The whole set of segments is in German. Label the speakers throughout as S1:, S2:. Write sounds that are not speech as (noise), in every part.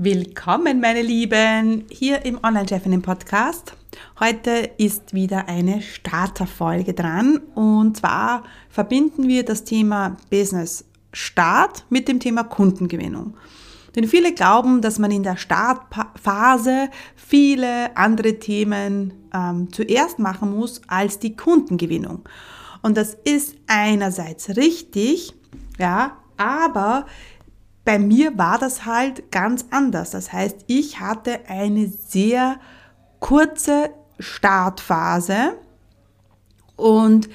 S1: Willkommen, meine Lieben, hier im Online-Chefinnen-Podcast. Heute ist wieder eine Starterfolge dran und zwar verbinden wir das Thema Business Start mit dem Thema Kundengewinnung. Denn viele glauben, dass man in der Startphase viele andere Themen ähm, zuerst machen muss als die Kundengewinnung. Und das ist einerseits richtig, ja, aber bei mir war das halt ganz anders. Das heißt, ich hatte eine sehr kurze Startphase und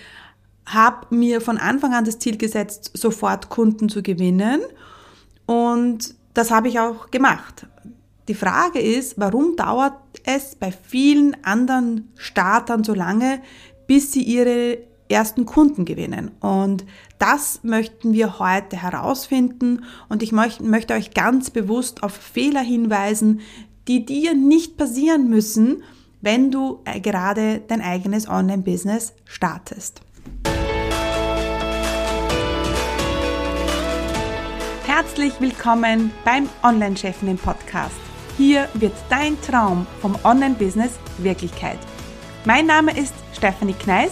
S1: habe mir von Anfang an das Ziel gesetzt, sofort Kunden zu gewinnen. Und das habe ich auch gemacht. Die Frage ist, warum dauert es bei vielen anderen Startern so lange, bis sie ihre ersten Kunden gewinnen. Und das möchten wir heute herausfinden und ich möchte euch ganz bewusst auf Fehler hinweisen, die dir nicht passieren müssen, wenn du äh, gerade dein eigenes Online-Business startest. Herzlich willkommen beim Online-Chefinnen Podcast. Hier wird dein Traum vom Online-Business Wirklichkeit. Mein Name ist Stephanie Kneis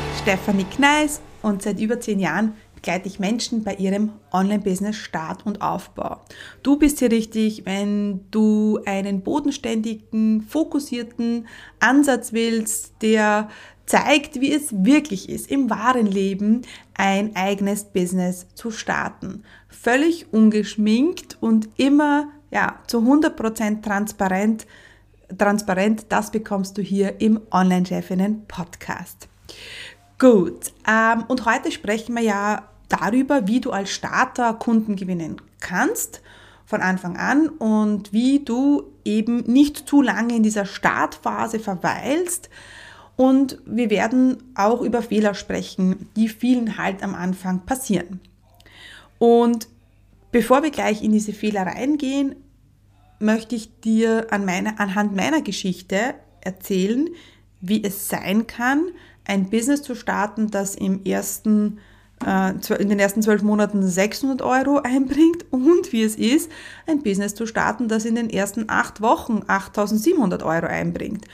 S1: Stefanie Kneis und seit über zehn Jahren begleite ich Menschen bei ihrem Online-Business Start und Aufbau. Du bist hier richtig, wenn du einen bodenständigen, fokussierten Ansatz willst, der zeigt, wie es wirklich ist, im wahren Leben ein eigenes Business zu starten. Völlig ungeschminkt und immer ja, zu 100% transparent. Transparent, das bekommst du hier im Online-Chefinnen Podcast. Gut, ähm, und heute sprechen wir ja darüber, wie du als Starter Kunden gewinnen kannst von Anfang an und wie du eben nicht zu lange in dieser Startphase verweilst. Und wir werden auch über Fehler sprechen, die vielen halt am Anfang passieren. Und bevor wir gleich in diese Fehler reingehen, möchte ich dir an meine, anhand meiner Geschichte erzählen, wie es sein kann, ein Business zu starten, das im ersten, äh, in den ersten zwölf Monaten 600 Euro einbringt und wie es ist, ein Business zu starten, das in den ersten acht Wochen 8700 Euro einbringt.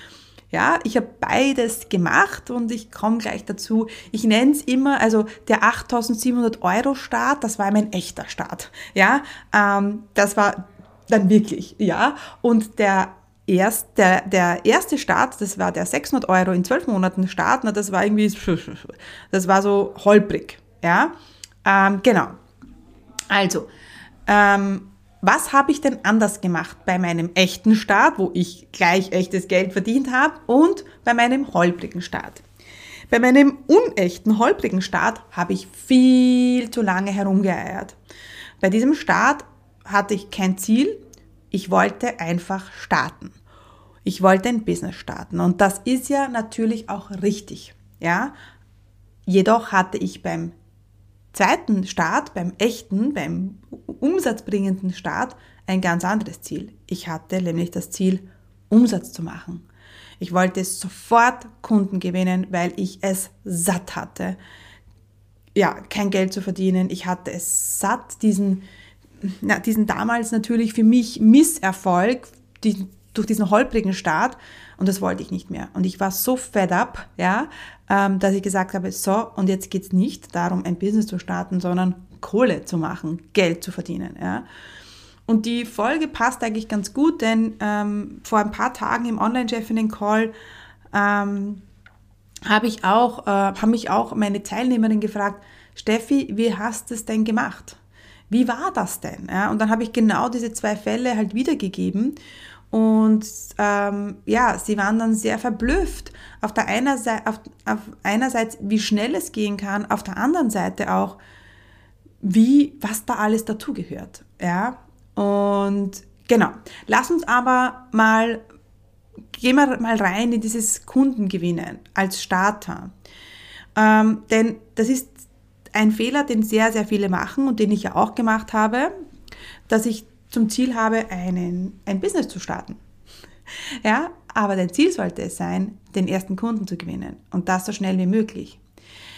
S1: Ja, ich habe beides gemacht und ich komme gleich dazu. Ich nenne es immer, also der 8700 Euro Start, das war mein echter Start. Ja, ähm, das war dann wirklich, ja. Und der erst, der, der erste Start, das war der 600 Euro in zwölf Monaten Start, na, das war irgendwie, das war so holprig, ja. Ähm, genau. Also, ähm, was habe ich denn anders gemacht bei meinem echten Start, wo ich gleich echtes Geld verdient habe, und bei meinem holprigen Start? Bei meinem unechten, holprigen Start habe ich viel zu lange herumgeeiert. Bei diesem Start hatte ich kein Ziel, ich wollte einfach starten. Ich wollte ein Business starten und das ist ja natürlich auch richtig, ja. Jedoch hatte ich beim zweiten Start, beim echten, beim umsatzbringenden Start ein ganz anderes Ziel. Ich hatte nämlich das Ziel, Umsatz zu machen. Ich wollte sofort Kunden gewinnen, weil ich es satt hatte, ja, kein Geld zu verdienen. Ich hatte es satt, diesen na, diesen damals natürlich für mich Misserfolg, die, durch diesen holprigen Start und das wollte ich nicht mehr. Und ich war so fed up, ja, ähm, dass ich gesagt habe, so, und jetzt geht es nicht darum, ein Business zu starten, sondern Kohle zu machen, Geld zu verdienen, ja. Und die Folge passt eigentlich ganz gut, denn ähm, vor ein paar Tagen im Online-Chefinnen-Call ähm, habe ich auch, äh, haben mich auch meine Teilnehmerin gefragt, Steffi, wie hast du es denn gemacht? Wie war das denn? Ja, und dann habe ich genau diese zwei Fälle halt wiedergegeben. Und ähm, ja, sie waren dann sehr verblüfft. Auf der einer Seite, auf, auf einerseits, wie schnell es gehen kann, auf der anderen Seite auch, wie, was da alles dazugehört. Ja, und genau. Lass uns aber mal, gehen wir mal rein in dieses Kundengewinnen als Starter. Ähm, denn das ist ein Fehler, den sehr, sehr viele machen und den ich ja auch gemacht habe, dass ich zum Ziel habe, einen, ein Business zu starten. Ja, aber dein Ziel sollte es sein, den ersten Kunden zu gewinnen und das so schnell wie möglich.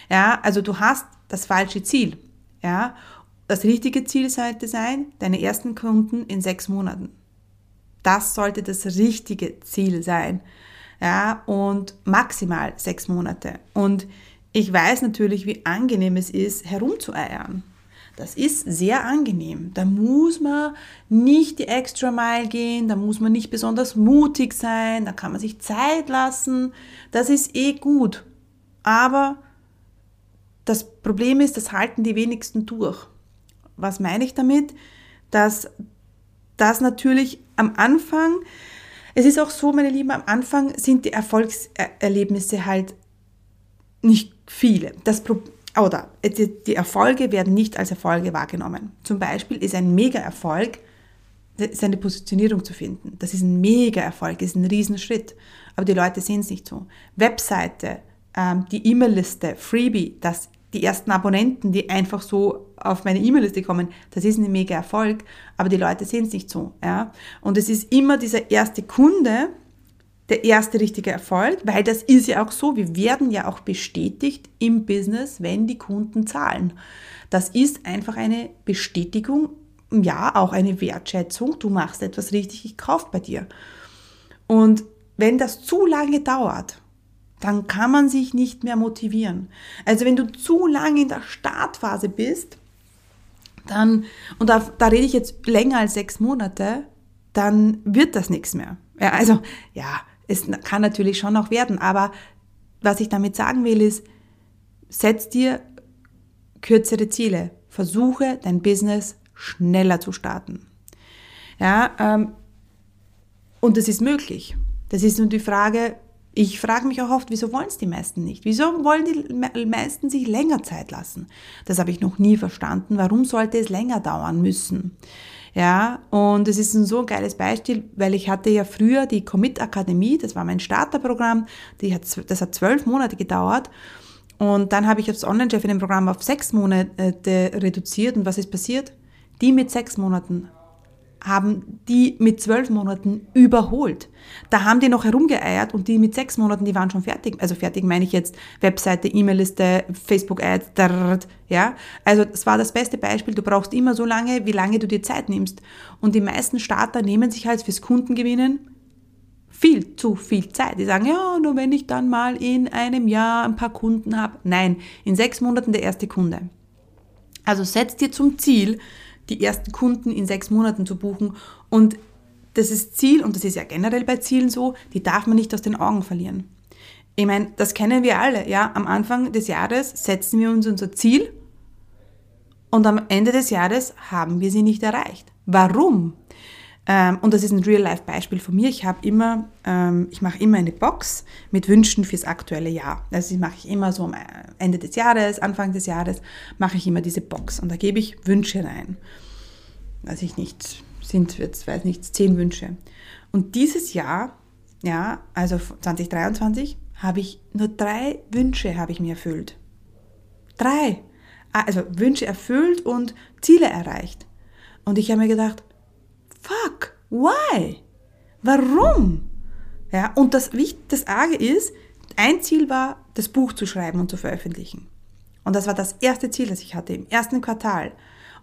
S1: Ja, also du hast das falsche Ziel. Ja, das richtige Ziel sollte sein, deine ersten Kunden in sechs Monaten. Das sollte das richtige Ziel sein. Ja, und maximal sechs Monate. Und ich weiß natürlich, wie angenehm es ist, herumzueiern. Das ist sehr angenehm. Da muss man nicht die extra Mile gehen, da muss man nicht besonders mutig sein, da kann man sich Zeit lassen. Das ist eh gut. Aber das Problem ist, das halten die wenigsten durch. Was meine ich damit? Dass das natürlich am Anfang, es ist auch so, meine Lieben, am Anfang sind die Erfolgserlebnisse halt nicht viele. Das Problem oder die Erfolge werden nicht als Erfolge wahrgenommen. Zum Beispiel ist ein Mega-Erfolg, seine Positionierung zu finden. Das ist ein Mega-Erfolg, ist ein Riesenschritt. Aber die Leute sehen es nicht so. Webseite, ähm, die E-Mail-Liste, Freebie, das, die ersten Abonnenten, die einfach so auf meine E-Mail-Liste kommen, das ist ein Mega-Erfolg. Aber die Leute sehen es nicht so. Ja? Und es ist immer dieser erste Kunde, der erste richtige Erfolg, weil das ist ja auch so, wir werden ja auch bestätigt im Business, wenn die Kunden zahlen. Das ist einfach eine Bestätigung, ja, auch eine Wertschätzung, du machst etwas richtig, ich kaufe bei dir. Und wenn das zu lange dauert, dann kann man sich nicht mehr motivieren. Also wenn du zu lange in der Startphase bist, dann, und da, da rede ich jetzt länger als sechs Monate, dann wird das nichts mehr. Ja, also, ja, es kann natürlich schon noch werden, aber was ich damit sagen will, ist, setz dir kürzere Ziele. Versuche dein Business schneller zu starten. Ja, ähm, und das ist möglich. Das ist nur die Frage, ich frage mich auch oft, wieso wollen es die meisten nicht? Wieso wollen die meisten sich länger Zeit lassen? Das habe ich noch nie verstanden. Warum sollte es länger dauern müssen? Ja, und es ist ein so geiles Beispiel, weil ich hatte ja früher die Commit Akademie, das war mein Starterprogramm, die hat, das hat zwölf Monate gedauert. Und dann habe ich das Online-Chef in dem Programm auf sechs Monate reduziert. Und was ist passiert? Die mit sechs Monaten haben die mit zwölf Monaten überholt. Da haben die noch herumgeeiert und die mit sechs Monaten, die waren schon fertig. Also fertig meine ich jetzt Webseite, E-Mail-Liste, Facebook-Ads, ja. Also das war das beste Beispiel. Du brauchst immer so lange, wie lange du dir Zeit nimmst. Und die meisten Starter nehmen sich halt fürs Kundengewinnen viel zu viel Zeit. Die sagen, ja, nur wenn ich dann mal in einem Jahr ein paar Kunden habe. Nein, in sechs Monaten der erste Kunde. Also setz dir zum Ziel, die ersten Kunden in sechs Monaten zu buchen. Und das ist Ziel, und das ist ja generell bei Zielen so, die darf man nicht aus den Augen verlieren. Ich meine, das kennen wir alle, ja. Am Anfang des Jahres setzen wir uns unser Ziel und am Ende des Jahres haben wir sie nicht erreicht. Warum? Ähm, und das ist ein Real-Life-Beispiel von mir. Ich habe immer, ähm, ich mache immer eine Box mit Wünschen fürs aktuelle Jahr. Also die mache ich immer so am Ende des Jahres, Anfang des Jahres, mache ich immer diese Box und da gebe ich Wünsche rein. Weiß ich nicht, sind jetzt, weiß nicht, zehn Wünsche. Und dieses Jahr, ja, also 2023, habe ich nur drei Wünsche habe ich mir erfüllt. Drei. Ah, also Wünsche erfüllt und Ziele erreicht. Und ich habe mir gedacht, fuck, why? Warum? Ja, und das, das Arge ist, ein Ziel war, das Buch zu schreiben und zu veröffentlichen. Und das war das erste Ziel, das ich hatte im ersten Quartal.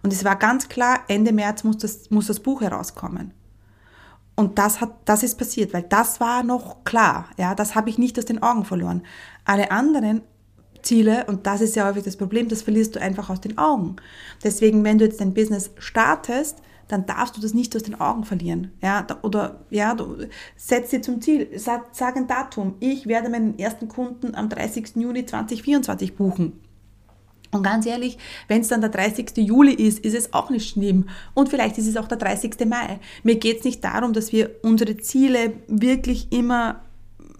S1: Und es war ganz klar, Ende März muss das, muss das Buch herauskommen. Und das hat, das ist passiert, weil das war noch klar. Ja, das habe ich nicht aus den Augen verloren. Alle anderen Ziele, und das ist ja häufig das Problem, das verlierst du einfach aus den Augen. Deswegen, wenn du jetzt dein Business startest, dann darfst du das nicht aus den Augen verlieren. Ja, oder ja, du setz dir zum Ziel, sag, sag ein Datum. Ich werde meinen ersten Kunden am 30. Juni 2024 buchen. Und ganz ehrlich, wenn es dann der 30. Juli ist, ist es auch nicht schlimm. Und vielleicht ist es auch der 30. Mai. Mir geht es nicht darum, dass wir unsere Ziele wirklich immer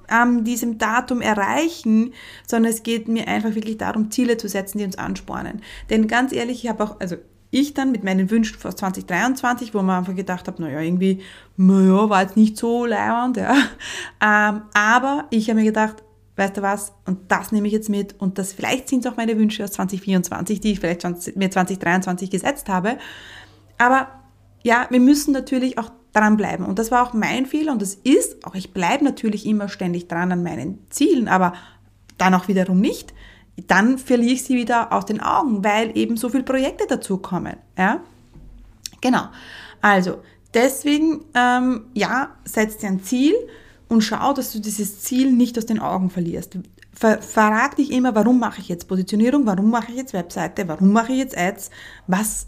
S1: an diesem Datum erreichen, sondern es geht mir einfach wirklich darum, Ziele zu setzen, die uns anspornen. Denn ganz ehrlich, ich habe auch, also ich dann mit meinen Wünschen für 2023, wo man einfach gedacht habe, naja, irgendwie, naja, war jetzt nicht so leibend, ja. Ähm, aber ich habe mir gedacht, weißt du was, und das nehme ich jetzt mit und das vielleicht sind es auch meine Wünsche aus 2024, die ich vielleicht schon mir 2023 gesetzt habe. Aber ja, wir müssen natürlich auch dranbleiben. Und das war auch mein Fehler und das ist, auch ich bleibe natürlich immer ständig dran an meinen Zielen, aber dann auch wiederum nicht. Dann verliere ich sie wieder aus den Augen, weil eben so viele Projekte dazukommen. Ja? Genau. Also, deswegen, ähm, ja, setz dir ein Ziel und schau, dass du dieses Ziel nicht aus den Augen verlierst. Ver verrag dich immer, warum mache ich jetzt Positionierung, warum mache ich jetzt Webseite, warum mache ich jetzt Ads, was,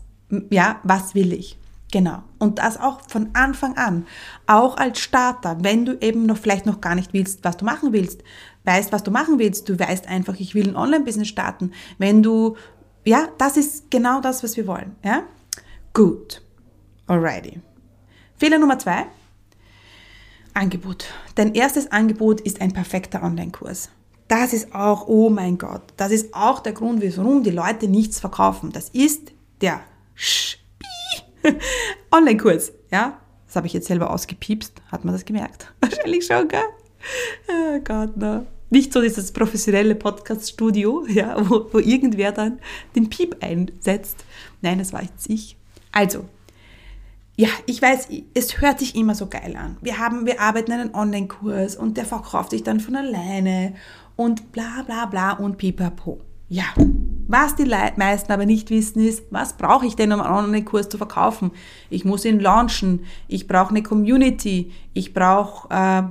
S1: ja, was will ich? Genau. Und das auch von Anfang an. Auch als Starter, wenn du eben noch vielleicht noch gar nicht willst, was du machen willst, weißt, was du machen willst, du weißt einfach, ich will ein Online-Business starten. Wenn du, ja, das ist genau das, was wir wollen. Ja? Gut. Alrighty. Fehler Nummer zwei. Angebot. Dein erstes Angebot ist ein perfekter Online-Kurs. Das ist auch, oh mein Gott, das ist auch der Grund, warum die Leute nichts verkaufen. Das ist der (laughs) Online-Kurs, ja. Das habe ich jetzt selber ausgepiepst. Hat man das gemerkt? (laughs) Wahrscheinlich schon, gell? Oh Gott, no. Nicht so dieses professionelle Podcast-Studio, ja, wo, wo irgendwer dann den Piep einsetzt. Nein, das war jetzt ich. Also, ja, ich weiß, es hört sich immer so geil an. Wir haben, wir arbeiten einen Online-Kurs und der verkauft sich dann von alleine und bla bla bla und pipapo. Ja, was die meisten aber nicht wissen ist, was brauche ich denn, um einen Online-Kurs zu verkaufen? Ich muss ihn launchen, ich brauche eine Community, ich brauche äh,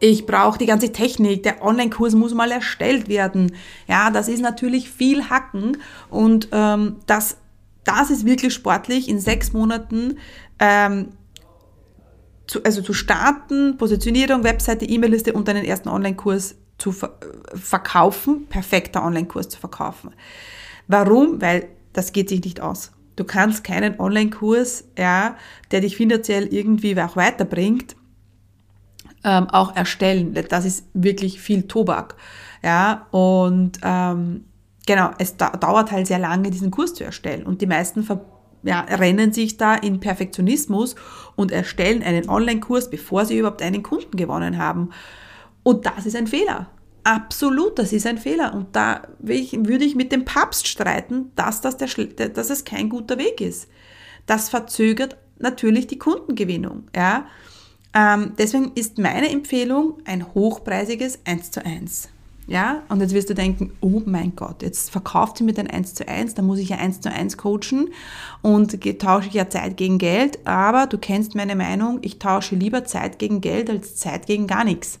S1: ich die ganze Technik, der Online-Kurs muss mal erstellt werden. Ja, das ist natürlich viel Hacken und ähm, das, das ist wirklich sportlich, in sechs Monaten ähm, zu, also zu starten, Positionierung, Webseite, E-Mail-Liste und einen ersten Online-Kurs zu verkaufen, perfekter Online-Kurs zu verkaufen. Warum? Weil das geht sich nicht aus. Du kannst keinen Online-Kurs, ja, der dich finanziell irgendwie auch weiterbringt, ähm, auch erstellen. Das ist wirklich viel Tobak. Ja, und ähm, genau, es da dauert halt sehr lange, diesen Kurs zu erstellen. Und die meisten ver ja, rennen sich da in Perfektionismus und erstellen einen Online-Kurs, bevor sie überhaupt einen Kunden gewonnen haben. Und das ist ein Fehler. Absolut, das ist ein Fehler. Und da würde ich mit dem Papst streiten, dass das, der, dass es kein guter Weg ist. Das verzögert natürlich die Kundengewinnung. Ja? Ähm, deswegen ist meine Empfehlung ein hochpreisiges 1 zu 1. Ja, und jetzt wirst du denken, oh mein Gott, jetzt verkauft sie mir den 1 zu 1, da muss ich ja 1 zu 1 coachen und tausche ich ja Zeit gegen Geld, aber du kennst meine Meinung, ich tausche lieber Zeit gegen Geld als Zeit gegen gar nichts.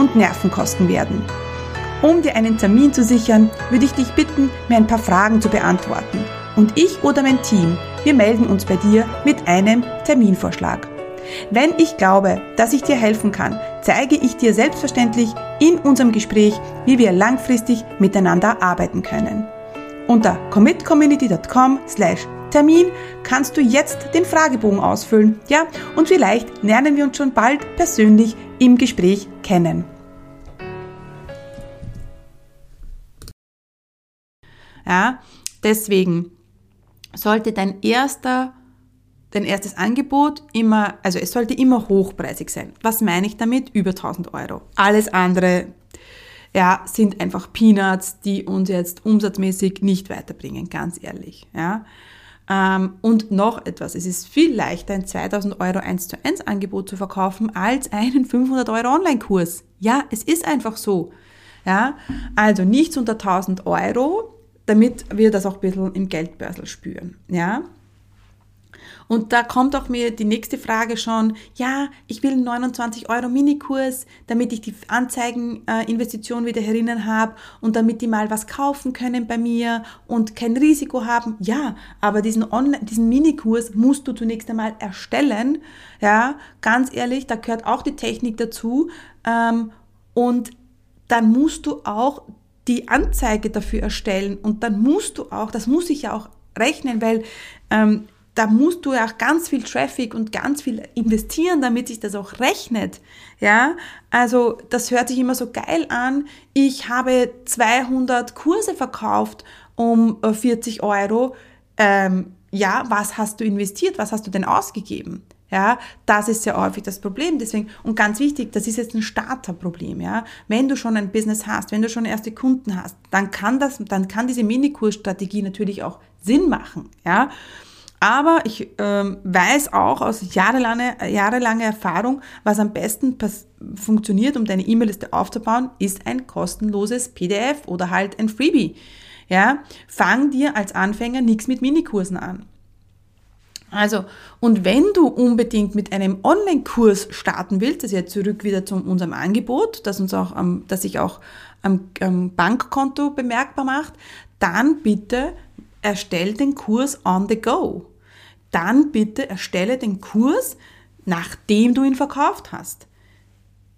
S1: und Nerven kosten werden. Um dir einen Termin zu sichern, würde ich dich bitten, mir ein paar Fragen zu beantworten. Und ich oder mein Team, wir melden uns bei dir mit einem Terminvorschlag. Wenn ich glaube, dass ich dir helfen kann, zeige ich dir selbstverständlich in unserem Gespräch, wie wir langfristig miteinander arbeiten können. Unter commitcommunity.com slash Termin kannst du jetzt den Fragebogen ausfüllen, ja, und vielleicht lernen wir uns schon bald persönlich im Gespräch kennen. Ja, deswegen sollte dein erster dein erstes Angebot immer, also es sollte immer hochpreisig sein. Was meine ich damit? Über 1000 Euro. Alles andere, ja, sind einfach Peanuts, die uns jetzt umsatzmäßig nicht weiterbringen, ganz ehrlich, ja. Ähm, und noch etwas, es ist viel leichter, ein 2000 Euro 1 zu 1 Angebot zu verkaufen, als einen 500 Euro Online-Kurs. Ja, es ist einfach so. Ja, also nichts unter 1000 Euro, damit wir das auch ein bisschen im Geldbörsel spüren. Ja, Und da kommt auch mir die nächste Frage schon, ja, ich will einen 29 Euro Minikurs, damit ich die Anzeigeninvestition wieder herinnen habe und damit die mal was kaufen können bei mir und kein Risiko haben. Ja, aber diesen, Online, diesen Minikurs musst du zunächst einmal erstellen. Ja, ganz ehrlich, da gehört auch die Technik dazu. Ähm, und dann musst du auch die Anzeige dafür erstellen und dann musst du auch, das muss ich ja auch rechnen, weil ähm, da musst du ja auch ganz viel Traffic und ganz viel investieren, damit sich das auch rechnet. Ja, also das hört sich immer so geil an. Ich habe 200 Kurse verkauft um 40 äh, Euro. Ähm, ja, was hast du investiert? Was hast du denn ausgegeben? Ja, das ist sehr häufig das Problem. Deswegen, und ganz wichtig, das ist jetzt ein Starterproblem. Ja, wenn du schon ein Business hast, wenn du schon erste Kunden hast, dann kann das, dann kann diese Minikursstrategie natürlich auch Sinn machen. Ja, aber ich ähm, weiß auch aus jahrelange, jahrelange Erfahrung, was am besten funktioniert, um deine E-Mail-Liste aufzubauen, ist ein kostenloses PDF oder halt ein Freebie. Ja, fang dir als Anfänger nichts mit Minikursen an. Also, und wenn du unbedingt mit einem Online-Kurs starten willst, das ist jetzt zurück wieder zu unserem Angebot, das uns auch am, das sich auch am Bankkonto bemerkbar macht, dann bitte erstell den Kurs on the go. Dann bitte erstelle den Kurs, nachdem du ihn verkauft hast.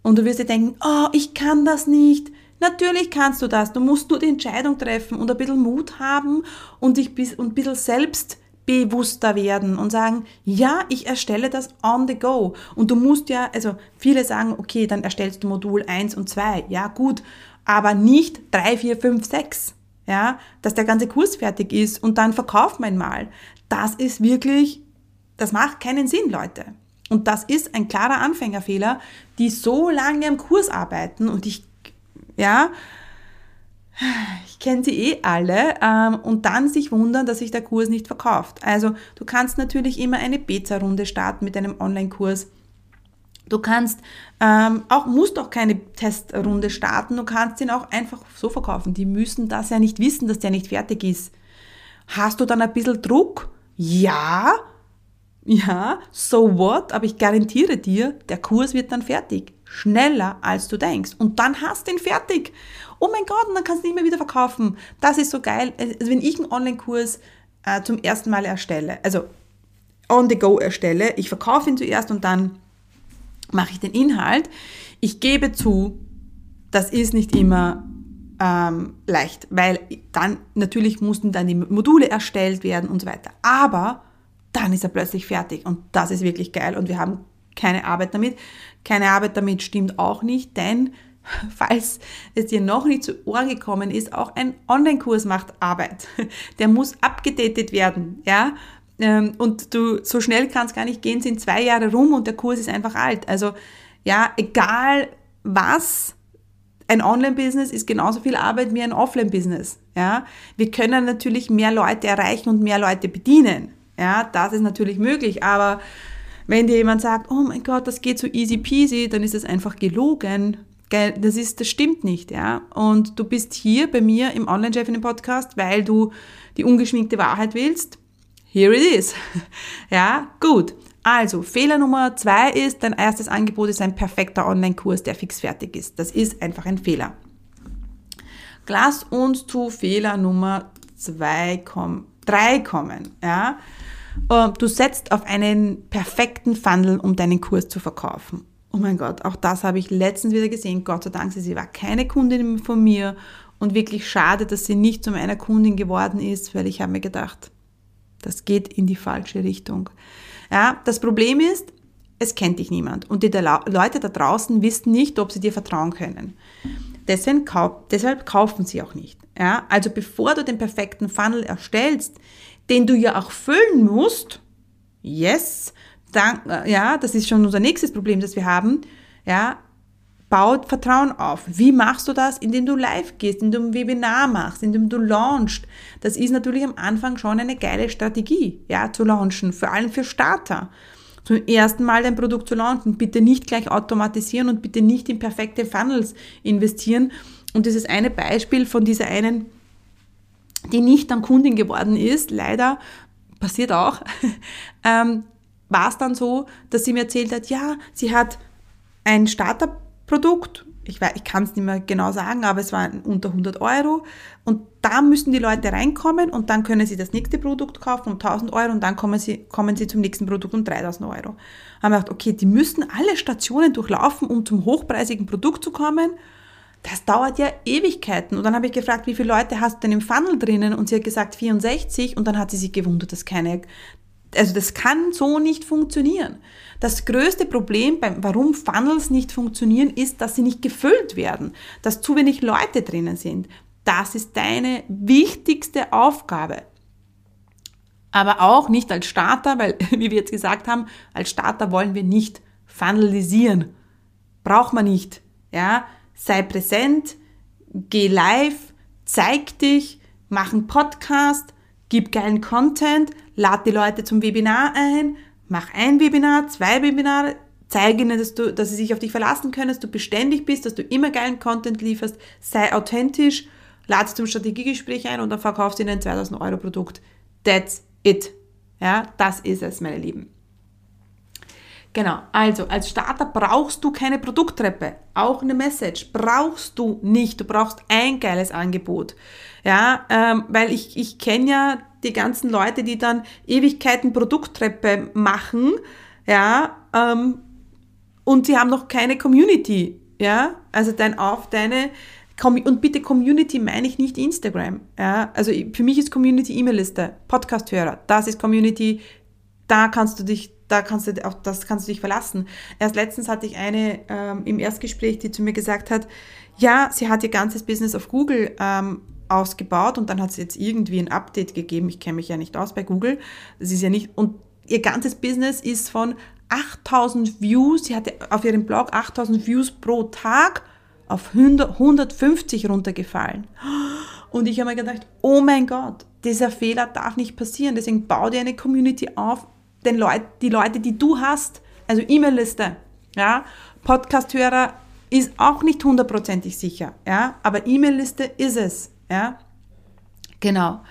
S1: Und du wirst dir denken, oh, ich kann das nicht. Natürlich kannst du das. Du musst nur die Entscheidung treffen und ein bisschen Mut haben und dich ein bisschen selbst bewusster werden und sagen, ja, ich erstelle das on the go. Und du musst ja, also viele sagen, okay, dann erstellst du Modul 1 und 2. Ja, gut, aber nicht 3, 4, 5, 6. Ja, dass der ganze Kurs fertig ist und dann verkauft man mal. Das ist wirklich, das macht keinen Sinn, Leute. Und das ist ein klarer Anfängerfehler, die so lange am Kurs arbeiten und ich, ja, ich kenne sie eh alle ähm, und dann sich wundern, dass sich der Kurs nicht verkauft. Also du kannst natürlich immer eine Beta-Runde starten mit einem Online-Kurs. Du kannst ähm, auch, musst auch keine Testrunde starten, du kannst ihn auch einfach so verkaufen. Die müssen das ja nicht wissen, dass der nicht fertig ist. Hast du dann ein bisschen Druck? Ja, ja, so what, aber ich garantiere dir, der Kurs wird dann fertig. Schneller als du denkst. Und dann hast du ihn fertig oh mein Gott, und dann kannst du ihn immer wieder verkaufen. Das ist so geil. Also wenn ich einen Online-Kurs äh, zum ersten Mal erstelle, also on the go erstelle, ich verkaufe ihn zuerst und dann mache ich den Inhalt. Ich gebe zu, das ist nicht immer ähm, leicht, weil dann natürlich mussten dann die Module erstellt werden und so weiter. Aber dann ist er plötzlich fertig und das ist wirklich geil und wir haben keine Arbeit damit. Keine Arbeit damit stimmt auch nicht, denn (laughs) falls es dir noch nicht zu Ohren gekommen ist, auch ein Online-Kurs macht Arbeit. (laughs) Der muss abgedatet werden, ja. Ähm, und du, so schnell kann es gar nicht gehen, sind zwei Jahre rum und der Kurs ist einfach alt. Also, ja, egal was, ein Online-Business ist genauso viel Arbeit wie ein Offline-Business, ja. Wir können natürlich mehr Leute erreichen und mehr Leute bedienen. Ja, das ist natürlich möglich, aber wenn dir jemand sagt, oh mein Gott, das geht so easy peasy, dann ist es einfach gelogen das ist, das stimmt nicht, ja. Und du bist hier bei mir im Online-Chef in dem Podcast, weil du die ungeschminkte Wahrheit willst. Here it is. (laughs) ja, gut. Also, Fehler Nummer zwei ist, dein erstes Angebot ist ein perfekter Online-Kurs, der fix fertig ist. Das ist einfach ein Fehler. Lass uns zu Fehler Nummer zwei kommen, drei kommen, ja. Ähm, du setzt auf einen perfekten Funnel, um deinen Kurs zu verkaufen. Oh mein Gott, auch das habe ich letztens wieder gesehen. Gott sei Dank, sie war keine Kundin von mir und wirklich schade, dass sie nicht zu meiner Kundin geworden ist, weil ich habe mir gedacht, das geht in die falsche Richtung. Ja, das Problem ist, es kennt dich niemand und die Leute da draußen wissen nicht, ob sie dir vertrauen können. Deswegen, deshalb kaufen sie auch nicht. Ja, also bevor du den perfekten Funnel erstellst, den du ja auch füllen musst, yes, dann, äh, ja, das ist schon unser nächstes Problem, das wir haben, ja, baut Vertrauen auf. Wie machst du das? Indem du live gehst, indem du ein Webinar machst, indem du launchst. Das ist natürlich am Anfang schon eine geile Strategie, ja, zu launchen, vor allem für Starter. Zum ersten Mal dein Produkt zu launchen. Bitte nicht gleich automatisieren und bitte nicht in perfekte Funnels investieren. Und ist eine Beispiel von dieser einen, die nicht dann Kundin geworden ist, leider, passiert auch, (laughs) ähm, war es dann so, dass sie mir erzählt hat, ja, sie hat ein Starterprodukt, ich, ich kann es nicht mehr genau sagen, aber es war unter 100 Euro und da müssen die Leute reinkommen und dann können sie das nächste Produkt kaufen um 1000 Euro und dann kommen sie, kommen sie zum nächsten Produkt um 3000 Euro. Haben wir gedacht, okay, die müssen alle Stationen durchlaufen, um zum hochpreisigen Produkt zu kommen. Das dauert ja Ewigkeiten. Und dann habe ich gefragt, wie viele Leute hast du denn im Funnel drinnen? Und sie hat gesagt 64 und dann hat sie sich gewundert, dass keine, also das kann so nicht funktionieren. Das größte Problem, beim, warum Funnels nicht funktionieren, ist, dass sie nicht gefüllt werden, dass zu wenig Leute drinnen sind. Das ist deine wichtigste Aufgabe. Aber auch nicht als Starter, weil, (laughs) wie wir jetzt gesagt haben, als Starter wollen wir nicht funnelisieren. Braucht man nicht. Ja? Sei präsent, geh live, zeig dich, mach einen Podcast, gib geilen Content, lad die Leute zum Webinar ein, mach ein Webinar, zwei Webinare, zeige ihnen, dass, du, dass sie sich auf dich verlassen können, dass du beständig bist, dass du immer geilen Content lieferst, sei authentisch, lad sie zum Strategiegespräch ein und dann verkaufst du ihnen ein 2000 Euro Produkt. That's it. Ja, das ist es, meine Lieben. Genau, also als Starter brauchst du keine Produkttreppe, auch eine Message brauchst du nicht. Du brauchst ein geiles Angebot. Ja, ähm, weil ich, ich kenne ja die ganzen Leute, die dann Ewigkeiten Produkttreppe machen, ja, ähm, und sie haben noch keine Community, ja, also dein auf deine und bitte Community meine ich nicht Instagram, ja, also für mich ist Community E-Mail-Liste, Podcast-Hörer, das ist Community, da kannst du dich da kannst du auch das kannst du dich verlassen. Erst letztens hatte ich eine ähm, im Erstgespräch, die zu mir gesagt hat, ja, sie hat ihr ganzes Business auf Google ähm, ausgebaut und dann hat sie jetzt irgendwie ein Update gegeben. Ich kenne mich ja nicht aus bei Google. Das ist ja nicht, und ihr ganzes Business ist von 8000 Views, sie hatte auf ihrem Blog 8000 Views pro Tag auf 150 runtergefallen. Und ich habe mir gedacht, oh mein Gott, dieser Fehler darf nicht passieren. Deswegen bau dir eine Community auf, den Leut, die Leute, die du hast, also E-Mail-Liste, ja, Podcast-Hörer ist auch nicht hundertprozentig sicher, ja, aber E-Mail-Liste ist es. Ja? Genau.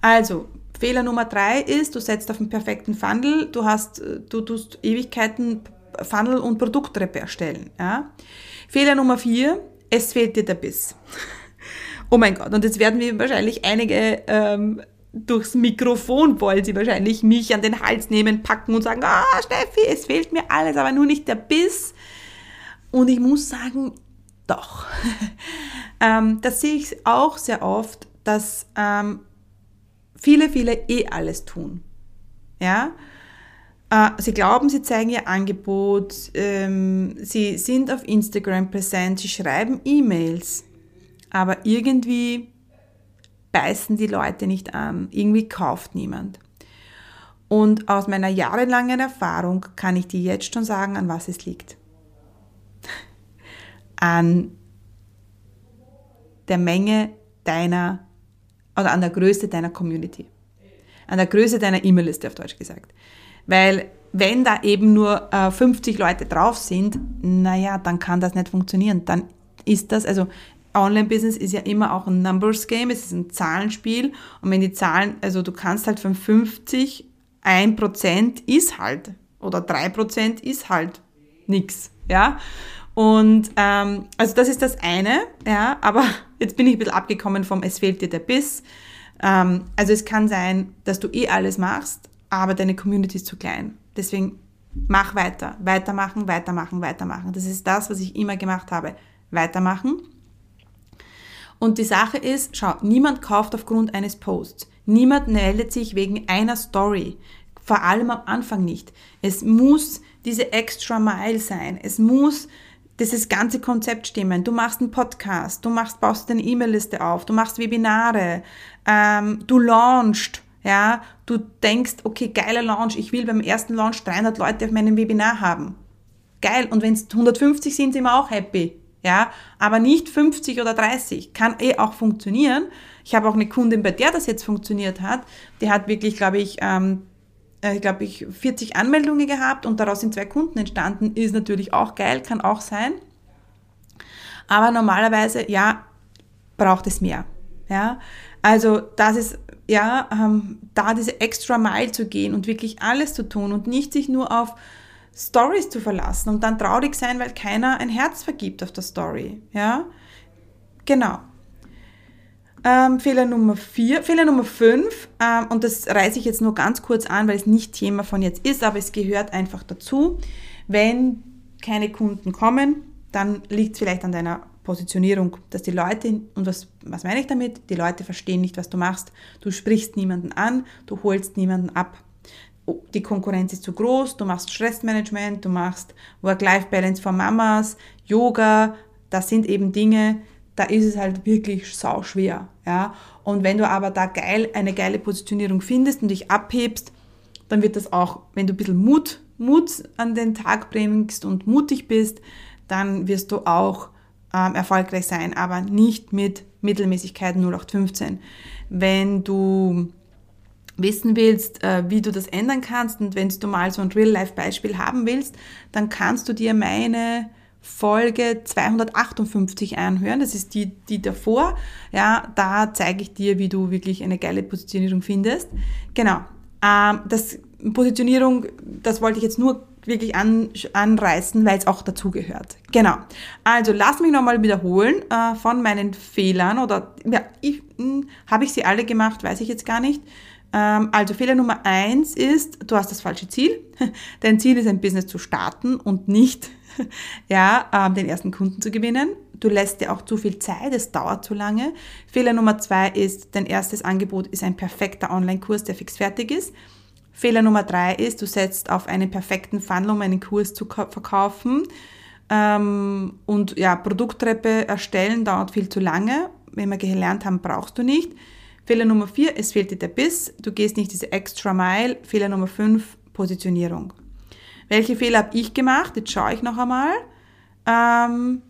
S1: Also, Fehler Nummer drei ist, du setzt auf einen perfekten Funnel, du hast, du tust Ewigkeiten Funnel und Produkttreppe erstellen. Ja? Fehler Nummer vier, es fehlt dir der Biss. (laughs) oh mein Gott, und jetzt werden wir wahrscheinlich einige ähm, durchs Mikrofon wollen sie wahrscheinlich mich an den Hals nehmen, packen und sagen, ah, Steffi, es fehlt mir alles, aber nur nicht der Biss. Und ich muss sagen, doch. (laughs) ähm, das sehe ich auch sehr oft, dass ähm, viele, viele eh alles tun. Ja, äh, sie glauben, sie zeigen ihr Angebot, ähm, sie sind auf Instagram präsent, sie schreiben E-Mails, aber irgendwie beißen die Leute nicht an, irgendwie kauft niemand. Und aus meiner jahrelangen Erfahrung kann ich dir jetzt schon sagen, an was es liegt (laughs) an der Menge deiner oder an der Größe deiner Community. An der Größe deiner E-Mail-Liste auf Deutsch gesagt. Weil wenn da eben nur äh, 50 Leute drauf sind, naja, dann kann das nicht funktionieren. Dann ist das, also Online-Business ist ja immer auch ein Numbers-Game, es ist ein Zahlenspiel. Und wenn die Zahlen, also du kannst halt von 50, 1% ist halt, oder 3% ist halt nichts. Ja? Und ähm, also das ist das eine, ja, aber (laughs) jetzt bin ich ein bisschen abgekommen vom Es fehlt dir der Biss. Ähm, also es kann sein, dass du eh alles machst, aber deine Community ist zu klein. Deswegen mach weiter, weitermachen, weitermachen, weitermachen. Das ist das, was ich immer gemacht habe. Weitermachen. Und die Sache ist, schau, niemand kauft aufgrund eines Posts. Niemand meldet sich wegen einer Story. Vor allem am Anfang nicht. Es muss diese extra Mile sein. Es muss dieses ganze Konzept stimmen. Du machst einen Podcast, du machst, baust eine E-Mail-Liste auf, du machst Webinare, ähm, du launchst, ja, du denkst, okay, geiler Launch, ich will beim ersten Launch 300 Leute auf meinem Webinar haben. Geil, und wenn es 150 sind, sind wir auch happy, ja, aber nicht 50 oder 30, kann eh auch funktionieren. Ich habe auch eine Kundin, bei der das jetzt funktioniert hat, die hat wirklich, glaube ich, ähm, äh, glaube ich, 40 Anmeldungen gehabt und daraus sind zwei Kunden entstanden, ist natürlich auch geil, kann auch sein. Aber normalerweise, ja, braucht es mehr. Ja, also das ist ja, ähm, da diese extra Mile zu gehen und wirklich alles zu tun und nicht sich nur auf Stories zu verlassen und dann traurig sein, weil keiner ein Herz vergibt auf der Story. Ja, genau. Ähm, Fehler Nummer vier, Fehler Nummer fünf, ähm, und das reiße ich jetzt nur ganz kurz an, weil es nicht Thema von jetzt ist, aber es gehört einfach dazu. Wenn keine Kunden kommen, dann liegt es vielleicht an deiner Positionierung, dass die Leute, und was, was meine ich damit? Die Leute verstehen nicht, was du machst. Du sprichst niemanden an, du holst niemanden ab die Konkurrenz ist zu groß, du machst Stressmanagement, du machst Work-Life-Balance für Mamas, Yoga, das sind eben Dinge, da ist es halt wirklich sau schwer, ja. Und wenn du aber da geil, eine geile Positionierung findest und dich abhebst, dann wird das auch, wenn du ein bisschen Mut, Mut an den Tag bringst und mutig bist, dann wirst du auch ähm, erfolgreich sein, aber nicht mit Mittelmäßigkeit 0815. Wenn du wissen willst, äh, wie du das ändern kannst und wenn du mal so ein Real-Life-Beispiel haben willst, dann kannst du dir meine Folge 258 anhören. Das ist die, die davor. Ja, da zeige ich dir, wie du wirklich eine geile Positionierung findest. Genau. Ähm, das Positionierung, das wollte ich jetzt nur wirklich an, anreißen, weil es auch dazugehört. Genau. Also lass mich nochmal wiederholen äh, von meinen Fehlern oder ja, hm, habe ich sie alle gemacht, weiß ich jetzt gar nicht. Ähm, also Fehler Nummer eins ist, du hast das falsche Ziel. (laughs) Dein Ziel ist ein Business zu starten und nicht (laughs) ja, ähm, den ersten Kunden zu gewinnen. Du lässt dir auch zu viel Zeit, es dauert zu lange. Fehler Nummer zwei ist, dein erstes Angebot ist ein perfekter Online-Kurs, der fix fertig ist. Fehler Nummer drei ist, du setzt auf einen perfekten Funnel, um einen Kurs zu verkaufen. Ähm, und ja, Produkttreppe erstellen dauert viel zu lange. Wenn wir gelernt haben, brauchst du nicht. Fehler Nummer vier, es fehlt dir der Biss, du gehst nicht diese extra Mile. Fehler Nummer fünf, Positionierung. Welche Fehler habe ich gemacht? Jetzt schaue ich noch einmal. Ähm,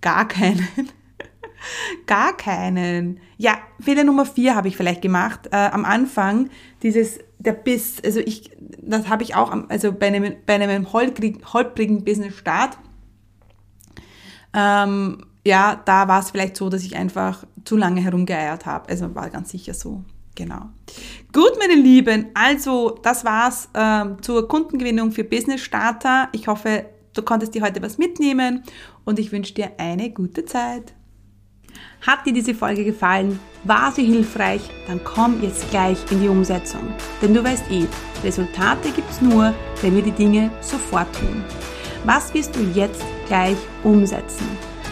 S1: gar keinen. (laughs) gar keinen. Ja, Fehler Nummer vier habe ich vielleicht gemacht. Äh, am Anfang dieses, der Biss, also ich, das habe ich auch, also bei einem, bei einem holprigen Business-Start, ähm, ja, da war es vielleicht so, dass ich einfach zu lange herumgeeiert habe. Also war ganz sicher so. Genau. Gut, meine Lieben, also das war's ähm, zur Kundengewinnung für Business Starter. Ich hoffe, du konntest dir heute was mitnehmen und ich wünsche dir eine gute Zeit. Hat dir diese Folge gefallen? War sie hilfreich? Dann komm jetzt gleich in die Umsetzung. Denn du weißt eh, Resultate gibt's nur, wenn wir die Dinge sofort tun. Was wirst du jetzt gleich umsetzen?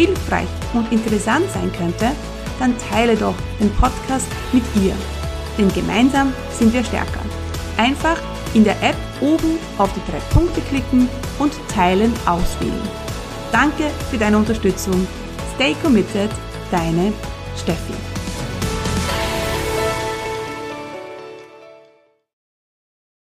S1: hilfreich und interessant sein könnte, dann teile doch den Podcast mit ihr. Denn gemeinsam sind wir stärker. Einfach in der App oben auf die drei Punkte klicken und Teilen auswählen. Danke für deine Unterstützung. Stay committed, deine Steffi.